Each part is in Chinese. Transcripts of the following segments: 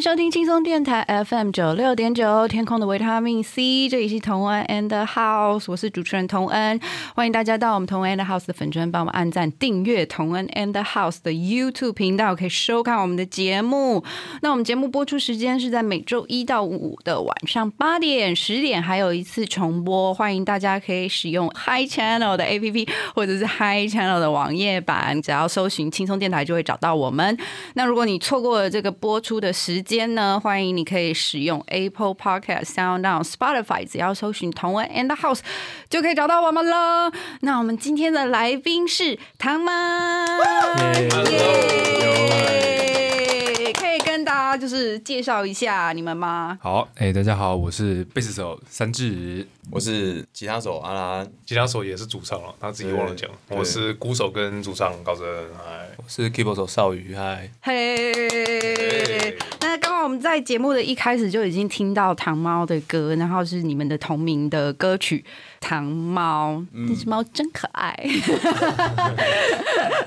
收听轻松电台 FM 九六点九，天空的维他命 C，这里是同恩 and the House，我是主持人同恩，欢迎大家到我们同恩 and house 的粉专，帮我们按赞、订阅同恩 and the House 的 YouTube 频道，可以收看我们的节目。那我们节目播出时间是在每周一到五的晚上八点、十点，还有一次重播。欢迎大家可以使用 Hi Channel 的 APP 或者是 Hi Channel 的网页版，只要搜寻轻松电台就会找到我们。那如果你错过了这个播出的时间呢，欢迎你可以使用 Apple Podcast、Sound On、Spotify，只要搜寻同文 and the House 就可以找到我们了。那我们今天的来宾是唐妈，耶！可以跟大家就是介绍一下你们吗？好，哎、大家好，我是贝斯手三智。我是吉他手阿兰，吉他手也是主唱了，他自己忘了讲。对我是鼓手跟主唱高真，哎，我是 keyboard 手少宇，嗨，嘿，我们在节目的一开始就已经听到糖猫的歌，然后是你们的同名的歌曲《糖猫》，那只猫真可爱。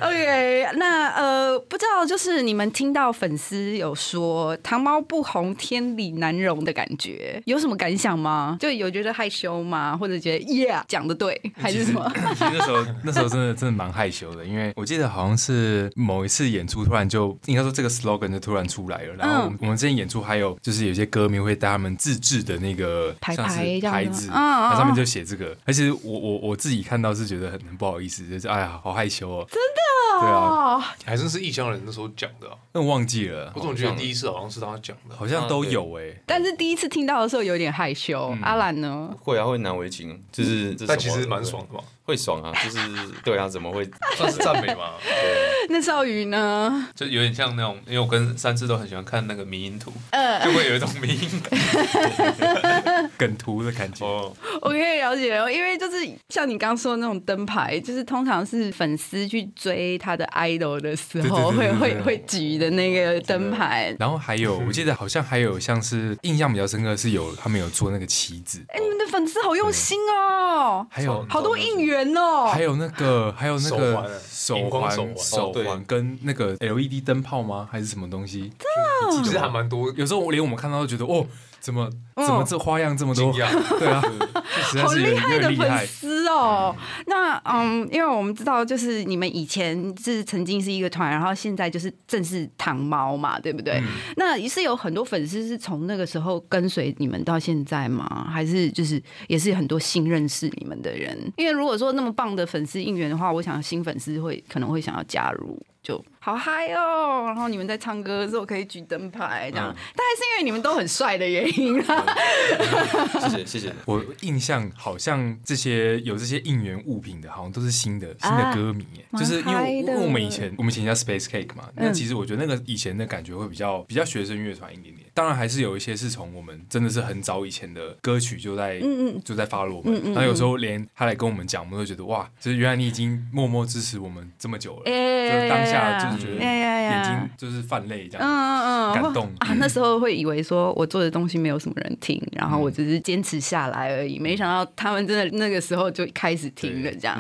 OK，那呃，不知道就是你们听到粉丝有说“糖猫不红，天理难容”的感觉，有什么感想吗？就有觉得害羞吗？或者觉得 Yeah 讲的对，还是什么？其实那时候那时候真的真的蛮害羞的，因为我记得好像是某一次演出，突然就应该说这个 slogan 就突然出来了。然后我们,、我们之前演出还有就是有些歌迷会带他们自制的那个牌牌牌子，那上面就写这个。而且我我我自己看到是觉得很很不好意思，就是哎呀好害羞哦。真的？对啊，哦，还真是异乡人那时候讲的啊。那我忘记了我，总觉得第一次好像是他讲的，好像都有哎、但是第一次听到的时候有点害羞。阿兰呢？会啊会难为情，就是但其实蛮爽的嘛，会爽啊，就是对啊，怎么会？算是赞美嘛。那少宇呢？就有点像那种，因为我跟三次都很喜欢看那个迷因图，呃就会有一种迷因感。梗图的感觉。哦，我可以了解哦，因为就是像你刚刚说的那种灯牌，就是通常是粉丝去追他的 idol 的时候，会会会举的那个灯牌。然后还有，我记得好像还有像是印象比较深刻是有他们有做那个旗子，哎，你们的粉丝好用心哦，还有好多应援哦。还有那个还有那个手环手环跟那个 LED 灯泡吗？还是什么东西？其实还蛮多有时候连我们看到都觉得哦，怎么嗯怎么这花样这么多。对啊，实在好是厉害的粉。丝哦！那嗯，因为我们知道，就是你们以前是曾经是一个团，然后现在就是正式糖猫嘛，对不对？嗯那也是有很多粉丝是从那个时候跟随你们到现在吗？还是就是也是很多新认识你们的人？因为如果说那么棒的粉丝应援的话，我想新粉丝会可能会想要加入。就好嗨哦！然后你们在唱歌的时候可以举灯牌，这样，大概是因为你们都很帅的原因啦。谢谢谢谢，我印象好像这些有这些应援物品的，好像都是新的新的歌迷耶，啊就是因为因为我们以前我们以前叫 Space Cake 嘛，那嗯其实我觉得那个以前的感觉会比较比较学生乐团一点点。当然还是有一些是从我们真的是很早以前的歌曲就在嗯嗯就在 follow 我们嗯嗯，然后有时候连他来跟我们讲，我们都觉得哇，就是原来你已经默默支持我们这么久了，哎就是当下就是觉得眼睛就是泛泪这样。嗯嗯嗯，感动啊！那时候会以为说我做的东西没有什么人听，然后我只是坚持下来而已，没想到他们真的那个时候就开始听了，这样，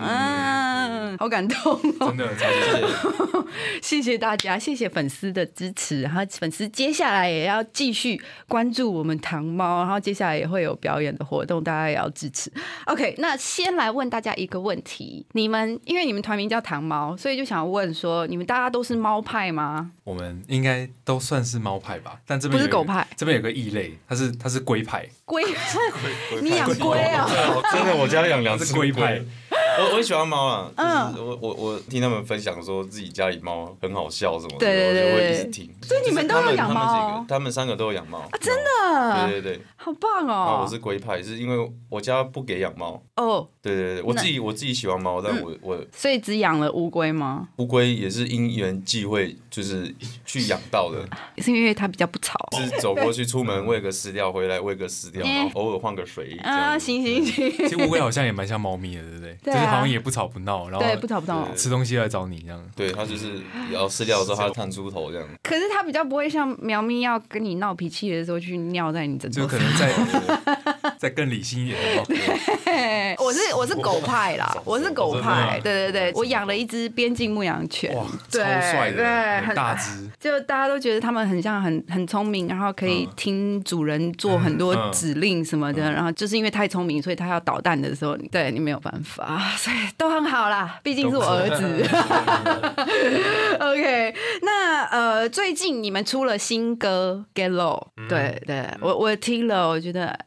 嗯，好感动哦！真的超级谢谢，谢谢大家，谢谢粉丝的支持，然后粉丝接下来也要继续关注我们糖猫，然后接下来也会有表演的活动，大家也要支持。OK，那先来问大家一个问题：你们因为你们团名叫糖猫，所以就想问说，你们大家都是猫派吗？我们应该都算是猫派吧，但这边不是狗派这边有个异类，它是 它是龟派，龟，你养龟啊？真的，我家养两只龟派。我我也喜欢猫啊，嗯就是我我我听他们分享说自己家里猫很好笑什么的，对对对我就会一直听。所以你们都有养猫就是他们三个都有养猫啊，真的对对对，好棒哦我！是龟派，是因为我家不给养猫。哦，对对对，我自己我自己喜欢猫，但我我所以只养了乌龟吗？乌龟也是因缘际会，就是去养到的，是因为它比较不吵。是走过去出门喂个饲料，回来喂个饲料，然后偶尔换个水这啊。行行行，其实乌龟好像也蛮像猫咪的，对不对？就是好像也不吵不闹，然后对，不吵不闹。吃东西来找你这样。对，它就是要饲料的时候，它探出头这样。可是它比较不会像喵咪要跟你闹脾气的时候去尿在你枕头上。就可能再 再更理性一点的我是我是狗派啦，我是狗派，真对对对，我养了一只边境牧羊犬，哇，超对帅的，对，很大只。就大家都觉得他们很像很很聪明，然后可以听主人做很多指令什么的，然后就是因为太聪明，所以他要捣蛋的时候，对你没有办法，所以都很好啦，毕竟是我儿子。OK，那呃，最近你们出了新歌《Get Low》，对对，我我听了，我觉得。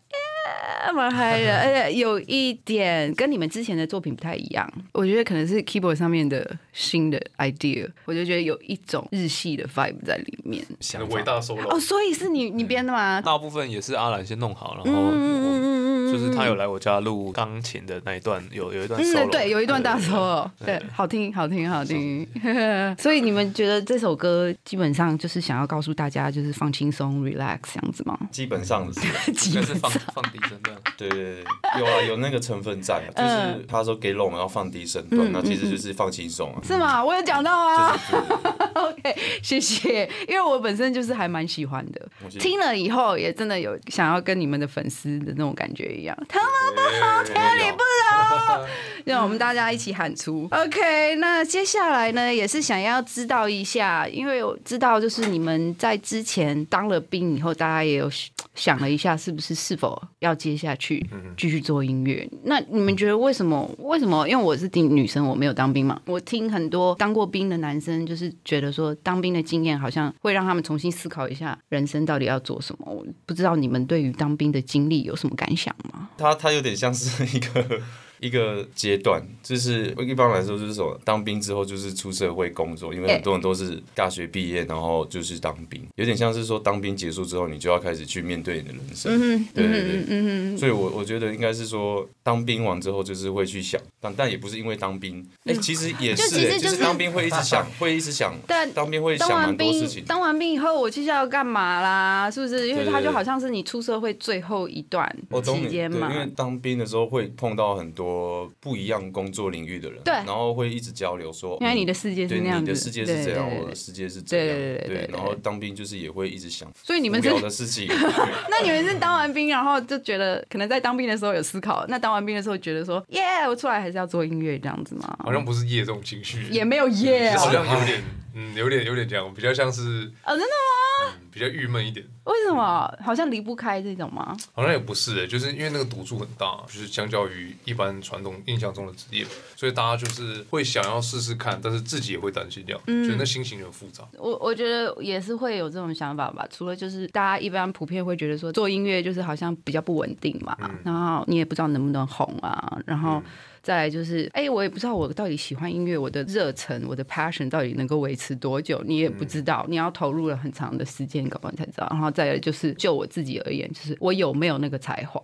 哎蛮嗨的，而且有一点跟你们之前的作品不太一样，我觉得可能是 keyboard 上面的新的 idea，我就觉得有一种日系的 vibe 在里面。想法伟大 solo，哦，所以是你你编的吗？大部分也是阿兰先弄好，然嗯后嗯嗯就是他有来我家录钢琴的那一段，有有一段 solo，嗯，对，有一段大对 solo，对，好听，好听，好听。所以你们觉得这首歌基本上就是想要告诉大家，就是放轻松、relax 这样子吗？基本上是，应该是放放低声段。对对对，有啊，有那个成分在就是他说给 long 要放低声段，那其实就是放轻松啊。是吗？我有讲到啊。就是对 OK，谢谢，因为我本身就是还蛮喜欢的，听了以后也真的有想要跟你们的粉丝的那种感觉一样。他好天理不容，让我们大家一起喊出。OK，那接下来呢，也是想要知道一下，因为我知道就是你们在之前当了兵以后，大家也有想了一下，是不是是否要接下去继续做音乐？那你们觉得为什么？为什么？因为我是听女生，我没有当兵嘛。我听很多当过兵的男生，就是觉得说当兵的经验好像会让他们重新思考一下人生到底要做什么。我不知道你们对于当兵的经历有什么感想吗？他他有点像是一个一个阶段，就是一般来说就是说当兵之后就是出社会工作，因为很多人都是大学毕业然后就是当兵，有点像是说当兵结束之后你就要开始去面对你的人生。嗯对对对。嗯所以我，我觉得应该是说，当兵完之后就是会去想，但但也不是因为当兵，哎、其实也是、哎，就其实就是当兵会一直想，会一直想，但当兵会想蛮多事情，。当完兵以后，我接下来要干嘛啦？是不是？因为对对对它就好像是你出社会最后一段期间嘛因。为当兵的时候会碰到很多不一样工作领域的人，对。然后会一直交流说，原来你的嗯世界是对那样子，你的世界是这样，对我的世界是这样，对对对对对对然后当兵就是也会一直想所以你们是无聊的事情，那你们是当完兵，然后就觉得可能在当兵的时候有思考，那当完兵的时候觉得说，耶，我出来还是要做音乐这样子吗？好像不是耶这种情绪，也没有耶好哦，像有点，嗯，有点有点这样，比较像是哦，真的吗？嗯比较郁闷一点。为什么？好像离不开这种吗？好像也不是、欸，就是因为那个赌注很大，就是相较于一般传统印象中的职业，所以大家就是会想要试试看，但是自己也会担心掉，嗯觉得那心情很复杂。我我觉得也是会有这种想法吧。除了就是大家一般普遍会觉得说做音乐就是好像比较不稳定嘛，然后你也不知道能不能红啊，然后。再来就是，哎、我也不知道我到底喜欢音乐，我的热忱、我的 passion 到底能够维持多久，你也不知道。你要投入了很长的时间，搞不好你才知道。然后再来就是，就我自己而言，就是我有没有那个才华，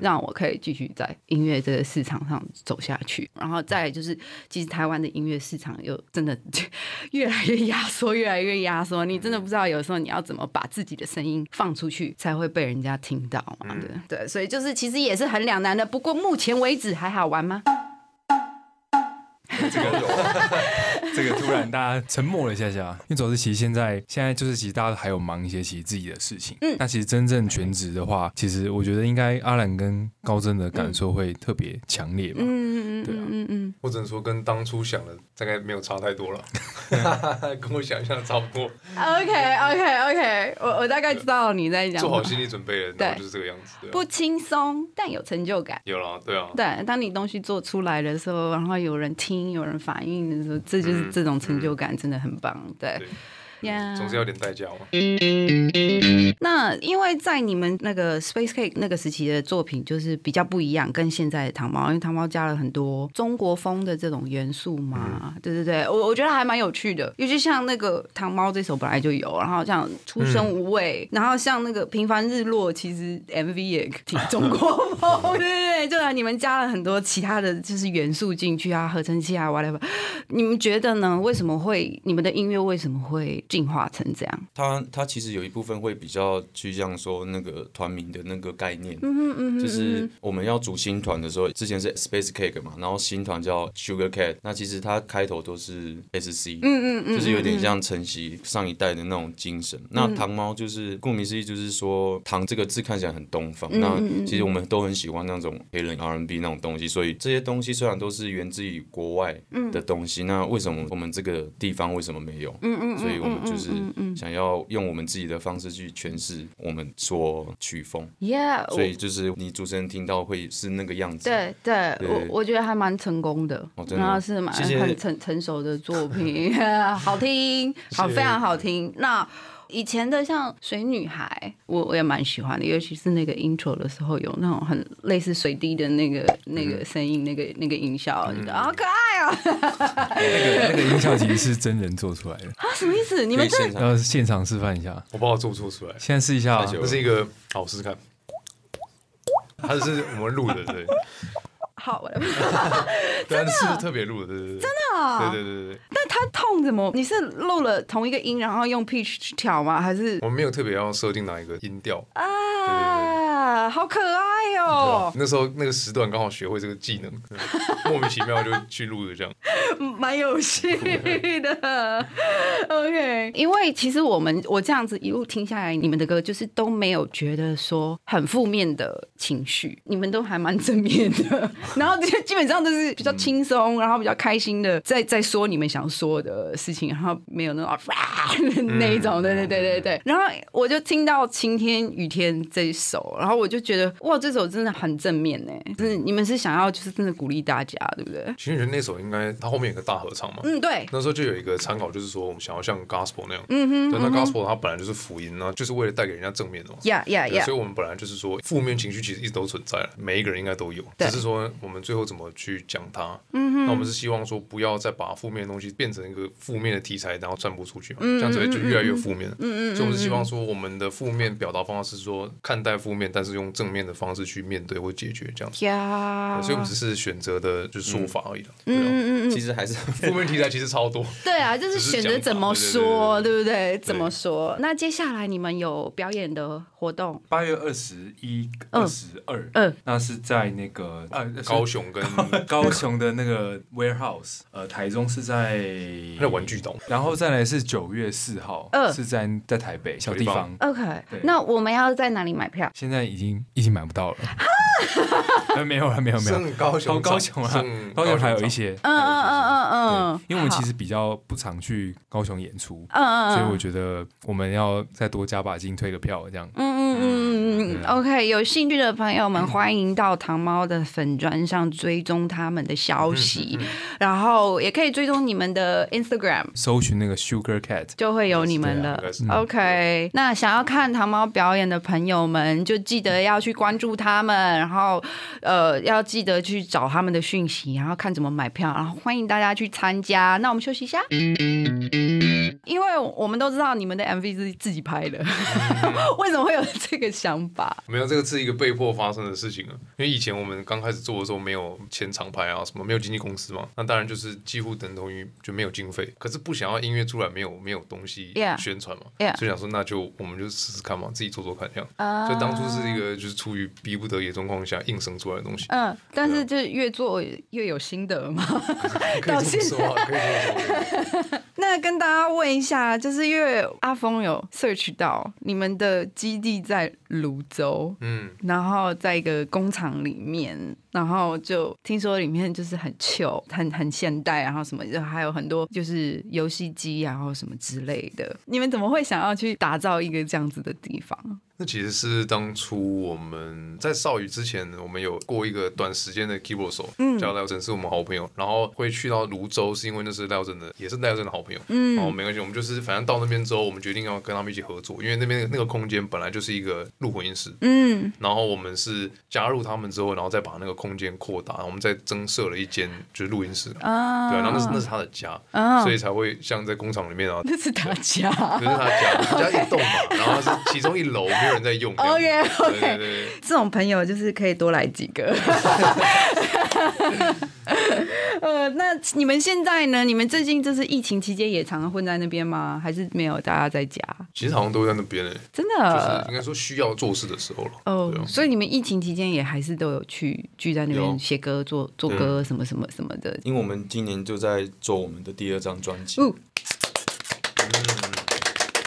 让我可以继续在音乐这个市场上走下去。然后再来就是，其实台湾的音乐市场又真的 越来越压缩，越来越压缩。你真的不知道有时候你要怎么把自己的声音放出去，才会被人家听到嘛？对对，所以就是其实也是很两难的。不过目前为止还好玩吗？这个有。这个突然大家沉默了一下下，因为主要是其实现在现在就是其实大家还有忙一些其实自己的事情。嗯，那其实真正全职的话，其实我觉得应该阿兰跟高真的感受会特别强烈吧。嗯嗯嗯对啊嗯嗯我只能说跟当初想的大概没有差太多了，跟我想象的差不多。嗯，OK OK OK，我我大概知道你在讲。做好心理准备了，对就是这个样子。对啊不轻松，但有成就感。有了，对啊，对，当你东西做出来的时候，然后有人听、有人反应的时候，这就是这种成就感，真的很棒。对总是要有点代价嘛。那因为在你们那个 Space Cake 那个时期的作品，就是比较不一样，跟现在的糖猫，因为糖猫加了很多中国风的这种元素嘛。对对对，我我觉得还蛮有趣的，尤其像那个糖猫这首本来就有，然后像出生无畏，然后像那个平凡日落，其实 MV 也挺中国风，对对对，就来你们加了很多其他的就是元素进去啊，合成器啊，whatever。你们觉得呢？为什么会你们的音乐为什么会进化成这样？它它其实有一部分会比较趋向说那个团名的那个概念，嗯嗯嗯就是我们要组新团的时候，之前是 Space Cake 嘛，然后新团叫 Sugar Cat，那其实它开头都是 SC，嗯嗯嗯，就是有点像承袭上一代的那种精神。那糖猫就是顾名思义，就是说糖这个字看起来很东方，那其实我们都很喜欢那种黑人 R N B 那种东西，所以这些东西虽然都是源自于国外的东西，那为什么我们这个地方为什么没有？嗯嗯，所以我们就是想要用我们自己的方式去诠释我们所曲风。，Yeah，所以就是你主持人听到会是那个样子。对对，对我我觉得还蛮成功的，哦真的然后是蛮很成成熟的作品，好听，好非常好听。那以前的像水女孩，我我也蛮喜欢的，尤其是那个 intro 的时候有那种很类似水滴的那个那个声音，那个那个音效，觉得好可爱哦！那个那个音效其实是真人做出来的，啊，什么意思？你们要现场示范一下，我不知道做不做出来，现在试一下啊这是一个好我试试看。它是我们录的，对，好，我来。但是特别录的，对对对，真的啊对对对对它痛怎么？你是录了同一个音，然后用 pitch 去调吗？还是我们没有特别要设定哪一个音调，啊，好可爱哦！那时候那个时段刚好学会这个技能，莫名其妙就去录了这样。蛮有趣的。OK，因为其实我们我这样子一路听下来，你们的歌就是都没有觉得说很负面的情绪，你们都还蛮正面的。然后就基本上都是比较轻松，然后比较开心的，在在说你们想说的事情，然后没有那种啊那一种，对对对对对。然后我就听到晴天雨天这一首，然后我就觉得哇，这首真的很正面呢，就是你们是想要就是真的鼓励大家，对不对？其实觉得那首应该它后面有个大合唱嘛，嗯，对，那时候就有一个参考，就是说我们想要像 gospel 那样，嗯哼，对，那 gospel 它本来就是福音，啊，就是为了带给人家正面的嘛。呀呀呀对所以，我们本来就是说，负面情绪其实一直都存在了，每一个人应该都有，只是说我们最后怎么去讲它。嗯哼，那我们是希望说，不要再把负面的东西变成一个负面的题材，然后传播出去嘛，嗯这样子就越来越负面。嗯嗯，所以我们是希望说，我们的负面表达方式是说，看待负面，但是用正面的方式去面对或解决这样子。所以我们只是选择的就是说法而已了。嗯嗯嗯，其实还是 负面题材其实超多。对啊，就是选择怎么说，对不对？怎么说？那接下来你们有表演的活动？八月二十一、二十二，嗯那是在那个呃高雄跟高雄的那个 warehouse，呃，台中是在那玩具岛，然后再来是九月四号，嗯是在在台北小地方，OK，那我们要在哪里买票？现在已经已经买不到了，呃没有了，没有没有，剩高雄高高雄啊，高雄还有一些，嗯嗯嗯嗯嗯，，因为我们其实比较不常去高雄演出，嗯嗯，所以我觉得我们要再多加把劲，退个票这样。嗯嗯嗯嗯嗯，OK，有兴趣的朋友们，欢迎到糖猫的粉砖上追踪他们的消息，然后也可以追踪你们的 Instagram。搜寻那个 Sugar Cat，就会有你们的。OK，那想要看糖猫表演的朋友们，就记得要去关注他们，然后呃，要记得去找他们的讯息，然后看怎么买票，然后欢迎大家去参加。那我们休息一下，因为我们都知道你们的 MV 是自己拍的，为什么会有这个想法？没有，这个是一个被迫发生的事情啊。因为以前我们刚开始做的时候，没有签厂牌啊，什么没有经纪公司嘛，那当然就是几乎等同于就没有经费。可是不想要音乐出来没有没有东西宣传嘛 Yeah 所以想说那就我们就试试看嘛，自己做做看这样。啊所以当初是一个就是出于逼不得已的状况下硬生出来的东西。嗯，但是就越做越有心得嘛。可以这么说啊，可以这么说。那跟大家问一下，就是因为阿峰有 search 到你们的基地在泸州，嗯，然后在一个工厂里面，然后就听说里面就是很旧、很很现代，然后什么，就还有很多就是游戏机，然后什么之类的。你们怎么会想要去打造一个这样子的地方？那其实是当初我们在少宇之前，我们有过一个短时间的 keyboard 手，嗯。叫廖真，是我们好朋友，然后会去到泸州，是因为那是廖真的，也是廖真的好朋友，嗯，然后没关系，我们就是反反正到那边之后，我们决定要跟他们一起合作，因为那边那个空间本来就是一个录混音室，嗯，然后我们是加入他们之后，然后再把那个空间扩大，我们再增设了一间就是录音室，啊，对，然后那是那是他的家，啊。所以才会像在工厂里面啊，那是他家。那是他家，他家一栋嘛，然后它是其中一楼没有人在用。OK，OK。这种朋友就是可以多来几个。呃，那你们现在呢？你们最近就是疫情期间也常常混在那边吗？还是没有？大家在家？其实好像都在那边诶，真的就是应该说需要做事的时候了。哦所以你们疫情期间也还是都有去聚在那边写歌、做做歌什么什么什么的。因为我们今年就在做我们的第二张专辑，哦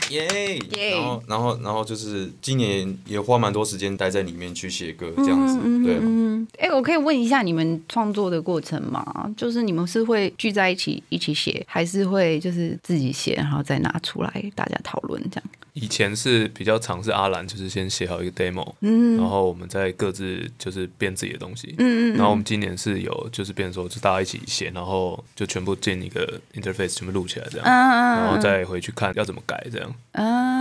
耶耶然后然后然后就是今年也花蛮多时间待在里面去写歌，这样子，对。嗯，哎、我可以问一下你们创作的过程吗？就是你们是会聚在一起一起写，还是会就是自己写，然后再拿出来大家讨论这样？以前是比较常是阿兰，就是先写好一个 demo，嗯。然后我们再各自就是编自己的东西。嗯然后我们今年是有就是变成说，就大家一起写，然后就全部建一个 interface，全部录起来这样，嗯然后再回去看要怎么改，这样。嗯，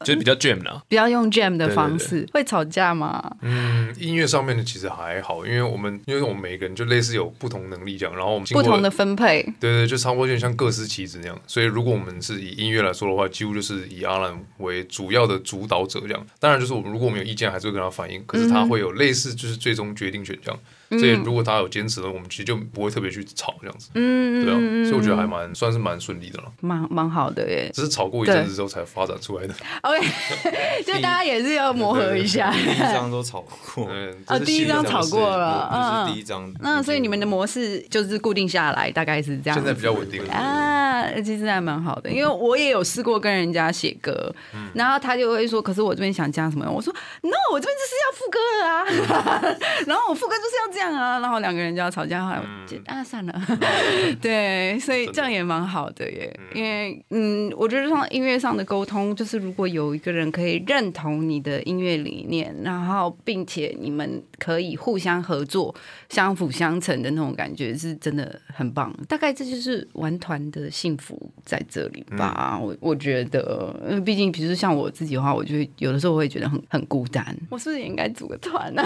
就是比较 jam 啦。比较用 jam 的对对方式，会吵架吗？嗯，音乐上面的其实还好，因为我们因为我们每个人就类似有不同能力这样，然后我们不同的分配，对对，就差不多有点像各司其职那样。所以如果我们是以音乐来说的话，几乎就是以阿兰为主要的主导者这样。当然，就是我们如果我们有意见，还是会跟他反映，可是他会有类似就是最终决定权这样。所以如果大家有坚持的，我们其实就不会特别去吵这样子。嗯对啊，所以我觉得还蛮算是蛮顺利的了。蛮蛮好的耶。只是吵过一阵子之后才发展出来的。OK，就大家也是要磨合一下。第一张都吵过，嗯，哦第一张吵过了这嗯是第一张。那所以你们的模式就是固定下来，大概是这样。现在比较稳定了。啊，其实还蛮好的，因为我也有试过跟人家写歌，嗯然后他就会说，可是我这边想加什么？我说 No，我这边就是要副歌的啊，然后我副歌就是要这样啊，然后两个人就要吵架，后来我就啊算了，对，所以这样也蛮好的耶，因为嗯，我觉得像音乐上的沟通，就是如果有一个人可以认同你的音乐理念，然后并且你们可以互相合作、相辅相成的那种感觉，是真的很棒。大概这就是玩团的幸福在这里吧。我我觉得，因为毕竟，比如说像我自己的话，我就有的时候我会觉得很很孤单。我是不是也应该组个团呢、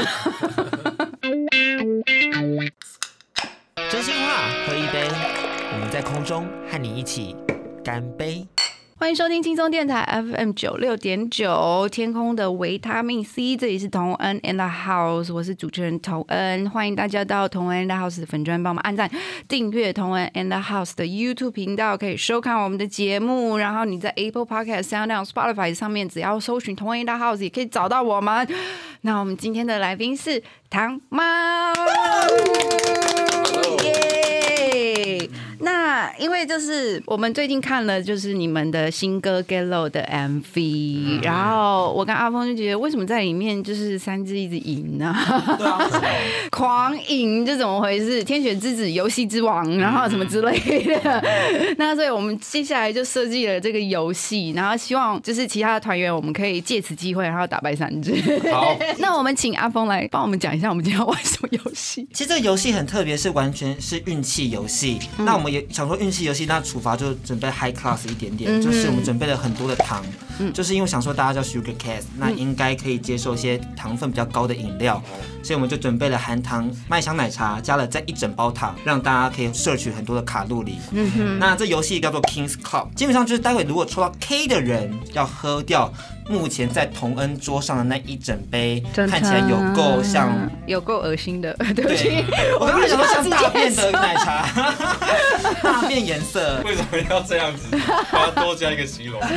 真心话，喝一杯，我们在空中和你一起干杯。欢迎收听轻松电台 FM 九六点九，天空的维他命 C，这里是童恩 and the House，我是主持人童恩，欢迎大家到童恩 and the House 的粉专帮我们按赞、订阅童恩 and the House 的 YouTube 频道，可以收看我们的节目。然后你在 Apple Podcast、Sound、Spotify 上面，只要搜寻童恩 and the House，也可以找到我们。那我们今天的来宾是糖猫，那因为就是我们最近看了就是你们的新歌《Get Low》的 MV，、然后我跟阿峰就觉得为什么在里面就是三只一直赢呢？狂赢这怎么回事？天选之子、游戏之王，然后什么之类的。那所以我们接下来就设计了这个游戏，然后希望就是其他的团员我们可以借此机会，然后打败三只。好，那我们请阿峰来帮我们讲一下，我们今天要玩什么游戏？其实这个游戏很特别，是完全是运气游戏。那我们也想说运气游戏，那处罚就准备 high class 一点点，就是我们准备了很多的糖，就是因为想说大家叫 sugar case，那应该可以接受一些糖分比较高的饮料，所以我们就准备了含糖麦香奶茶，加了再一整包糖，让大家可以摄取很多的卡路里。那这游戏叫做 Kings Club，基本上就是待会如果抽到 K 的人要喝掉目前在同恩桌上的那一整杯，看起来有够像。有够恶心的，对不起，，我刚才想说像大便的奶茶，大便颜色。为什么要这样子？我要多加一个形容。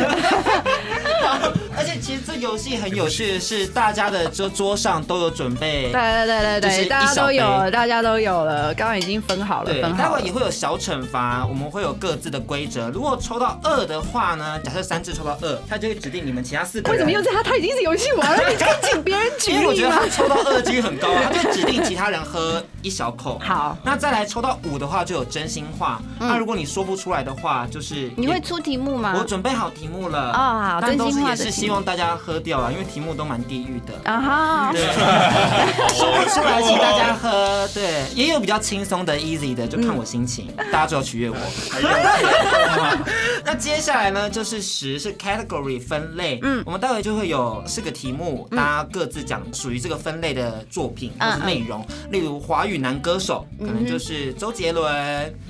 而且其实这游戏很有趣的是，大家的桌桌上都有准备。对对对对就是对，大家都有大家都有了，刚刚已经分好了，对，分好待会也。会有小惩罚，我们会有各自的规则。如果抽到二的话呢，假设三次抽到二，他就会指定你们其他四四个人。为什么又是他？他已经是游戏王了，你可以请别人举因为我觉得他？抽到二的几率很高，他就指定其他人喝一小口。好，那再来抽到五的话，就有真心话。那如果你说不出来的话，就是嗯你会出题目吗？我准备好题目了哦好真心话的题目希望大家喝掉啊，因为题目都蛮地狱的。啊哈，对，说不出来请大家喝。对，也有比较轻松的、easy 的，就看我心情，大家最后取悦我。那接下来呢，就是十是 category 分类，嗯，我们待会就会有四个题目，大家各自讲属于这个分类的作品或是内容，例如华语男歌手，可能就是周杰伦，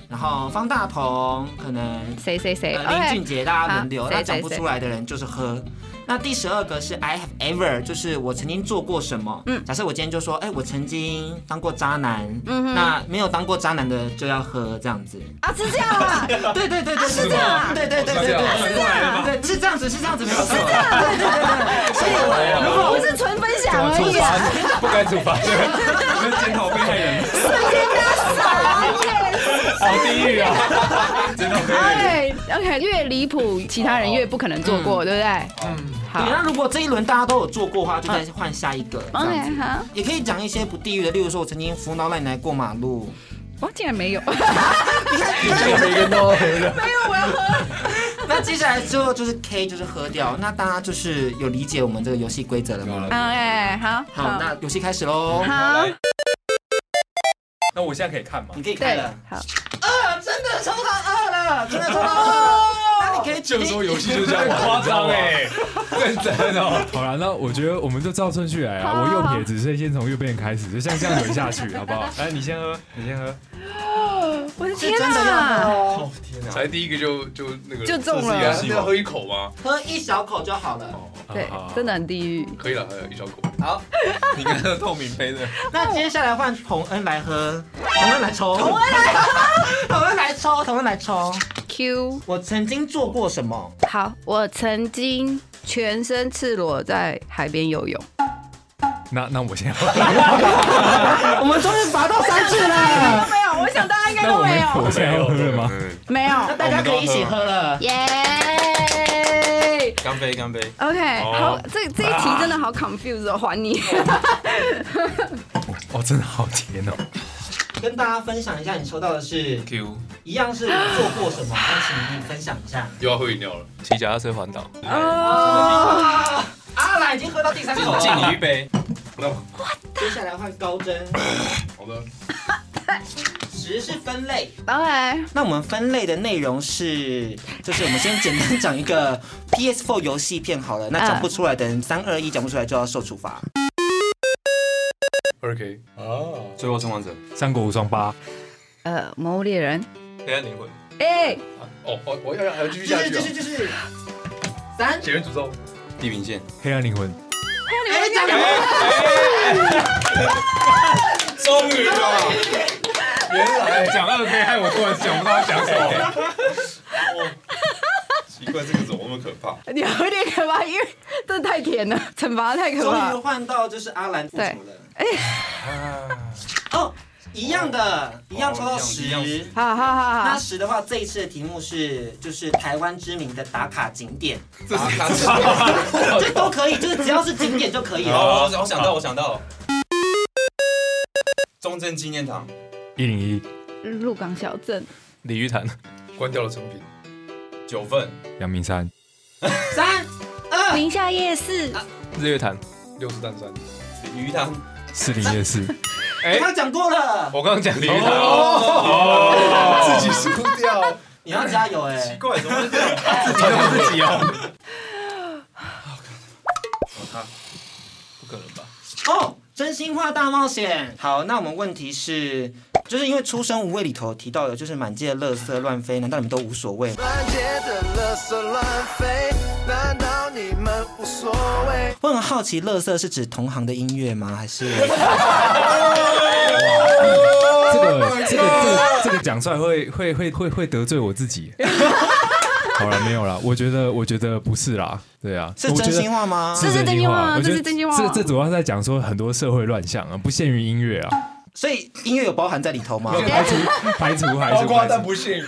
然后方大同，可能谁谁谁呃林俊杰，大家轮流，好那讲不出来的人就是喝。那第十二个是 I have ever，就是我曾经做过什么。嗯，假设我今天就说，哎、我曾经当过渣男。嗯那没有当过渣男的就要喝这样子。啊，是这样啊，对对对对，是这样啊对对对对对是这样对，是这样子，是这样子，没有错。是这样，对对对对。所以我如果不是纯分享而已啊，不该处罚，我们检讨被害人，好地狱啊！检讨被害人。OK OK，越离谱，其他人越不可能做过，对不对？嗯，好对，那如果这一轮大家都有做过的话，就再换下一个。这样，OK 子好，也可以讲一些不地狱的，例如说我曾经扶老奶奶过马路。我竟然没有，每个都没有，我要喝。那接下来之后就是 K，就是喝掉。那大家就是有理解我们这个游戏规则了吗？哎，好，好，那游戏开始喽。好，那我现在可以看吗你？可以看了。，好，二，真的抽到二了，真的抽到二。那你可以就说游戏就是这样玩，夸张哎，认真哦。好了，那我觉得我们就照顺序来啊。我右撇子，所以先从右边开始，就像这样轮下去，好不好？来，你先喝，你先喝。我的天是才第一个就就那个就中了要喝一口吗？喝一小口就好了。对真的很地狱。可以了，还有一小口。好，你看那个透明杯的，那接下来换洪恩来喝，洪恩来抽，洪恩来喝，洪恩来抽，洪恩来抽。Q，我曾经做过什么？好，我曾经全身赤裸在海边游泳。那那我先喝。我们终于拔到三次了，我想大家应该都没有我有，现在要喝了吗？没有。那大家可以一起喝了。耶干杯干杯！！OK，哦好，这这一题真的好 confused 哦，还你。哦，真的好甜哦。跟大家分享一下，你抽到的是 Q 一样是做过什么？那请你分享一下。又要喝饮料了，骑脚踏车环岛，哦，阿兰已经喝到第三口了，敬你一杯。接下来换高真，好的，十是分类。OK，那我们分类的内容是，就是我们先简单讲一个 PS4 游戏片好了。那讲不出来的人，三二一讲不出来就要受处罚。二 K，哦。最后生还者，三国无双八，呃，魔物猎人，黑暗灵魂，哎，哦哦，我要还要继续下去啊！继续继续。三，血缘诅咒，地平线，黑暗灵魂。哎，讲终于了，原来讲二 K，害我突然想不到要讲什么。奇怪，这个怎么那么可怕？你有点可怕，因为这太甜了，惩罚太可怕终于。换到就是阿兰复仇了。哎哦，一样的，一样抽到十。一样一样好好好那，十的话，这一次的题目是就是台湾知名的打卡景点，这是卡这都可以，就是只要是景点就可以了。哦，我想到，我想到，中正纪念堂，一零一。鹿港小镇，鲤鱼潭，关掉了成品，九份，阳明山，三二，宁夏夜市，日月潭，六十蛋山，鱼汤，士林夜市，你刚刚讲过了，我刚刚讲鲤鱼潭，自己输掉，你要加油哎。奇怪，怎么会这样？自己弄自己哦，不可能吧？哦，真心话大冒险。好，那我们问题是，就是因为出生无畏里头提到的，就是满街的垃圾乱飞，难道你们都无所谓？满街的垃圾乱飞，难道你们无所谓？我很好奇，垃圾是指同行的音乐吗？还是？这个这个这个这个讲出来会会会会会得罪我自己。好了，没有了。我觉得我觉得不是啦，对啊，是真心话吗？这是真心话我觉得这是真心话这这主要是在讲说很多社会乱象啊，不限于音乐啊，所以音乐有包含在里头吗？排除排除排除，包括但不幸。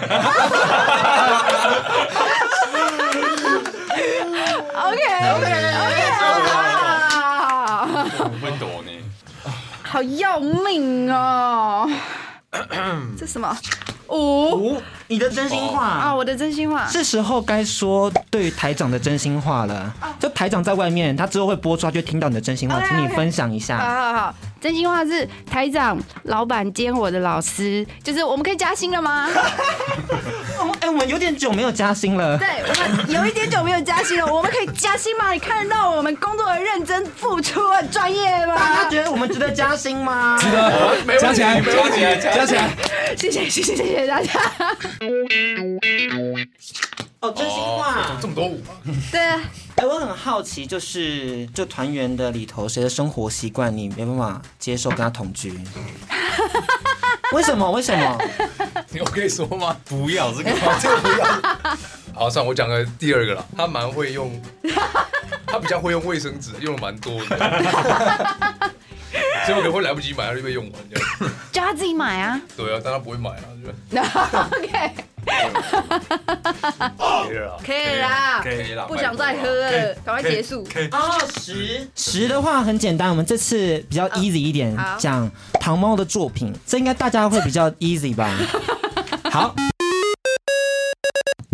OK OK OK OK。怎躲呢？好要命哦！这什么？五五，你的真心话啊，我的真心话。是时候该说对于台长的真心话了。就台长在外面，他之后会播出，他就听到你的真心话请你分享一好下。好好，真心话是台长、老板兼我的老师，就是我们可以加薪了吗？有点久没有加薪了。对我们有一点久没有加薪了，我们可以加薪吗？你看得到我们工作的认真付出、很专业吗大家吗？觉得我们值得加薪吗？值得加起来，加起来，加起来。谢谢谢谢谢谢大家。哦，真心话。这么多舞，对，哎，我很好奇，就是就团员的里头，谁的生活习惯你没办法接受跟他同居？为什么？为什么？我可以说吗？不要这个，这个不要。好，算了我讲个第二个了，他蛮会用，他比较会用卫生纸，用的蛮多的，所以我可能会来不及买，他就被用完这样。叫他自己买啊。对啊，但他不会买啊，就 OK，可以了啦。可以啦，可以啦不想再喝了，赶快结束。哦，十。十的话很简单，我们这次比较 easy 一点好，讲糖猫的作品，这应该大家会比较 easy 吧？好，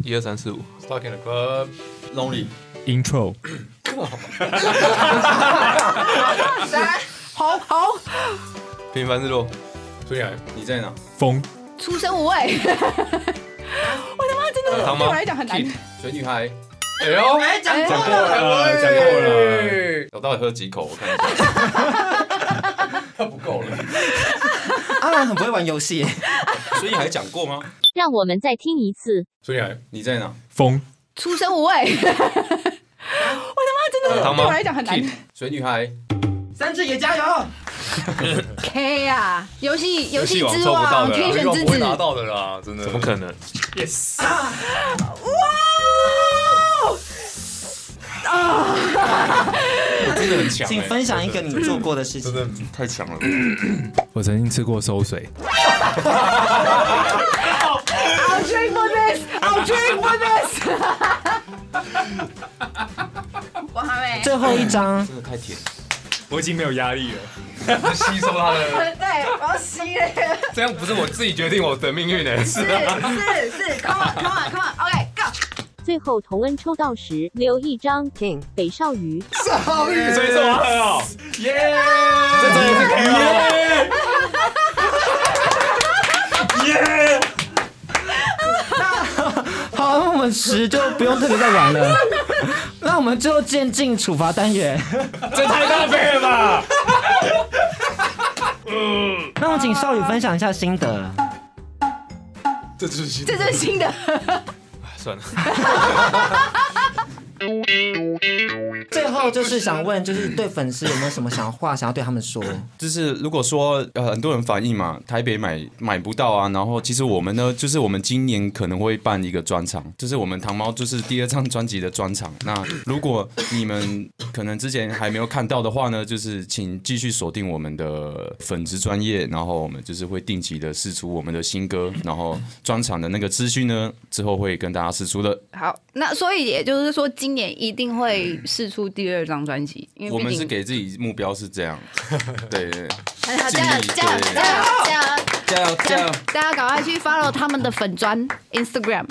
一二三四五，Stuck in the club，Lonely，Intro，好好，平凡日落，所以你在哪？风出生无畏。我他妈真的对我来讲很难。水女孩，哎呦，哎，讲哎过讲过了，讲过了。我到底喝几口？我看一下。他不够了。阿兰很不会玩游戏，水女孩讲过吗？让我们再听一次。所以还你在哪？风出生无畏。我他妈真的对我来讲很难。水女孩，三只也加油！K 啊，游戏游戏之王，天选之不会拿子。到的啦，真的。怎么可能？？Yes，哇！啊真的很强请欸，分享一个你做过的事情。真的太强了。我曾经吃过馊水，I'll drink for this. I'll drink for this. 我还没。最后一张，真的太甜。我已经没有压力了。吸收他的，对，我要吸了。这样不是我自己决定我的命运的，是是是是，Come on Come on Come on，OK Go。最后同恩抽到时留一张 King 北少鱼。所以说我很好，耶！这真的是 K 了。好，那我们十就不用特别再玩了。那我们最后渐进处罚单元。这太大杯了吧？请少宇分享一下心得。这就是新这真是心得。算了，最后就是想问，就是对粉丝有没有什么想话想要对他们说？就是如果说呃很多人反映嘛，台北买买不到啊，然后其实我们呢，就是我们今年可能会办一个专场，就是我们糖猫就是第二张专辑的专场。那如果你们可能之前还没有看到的话呢，就是请继续锁定我们的粉丝专业，然后我们就是会定期的试出我们的新歌，然后专场的那个资讯呢，之后会跟大家试出的。好，那所以也就是说，今年一定会试出第二张专辑，因为我们是给自己目标是这样，对对，很好，尽加油加油加油加油！加油加油！大家赶快去 follow 他们的粉砖 Instagram，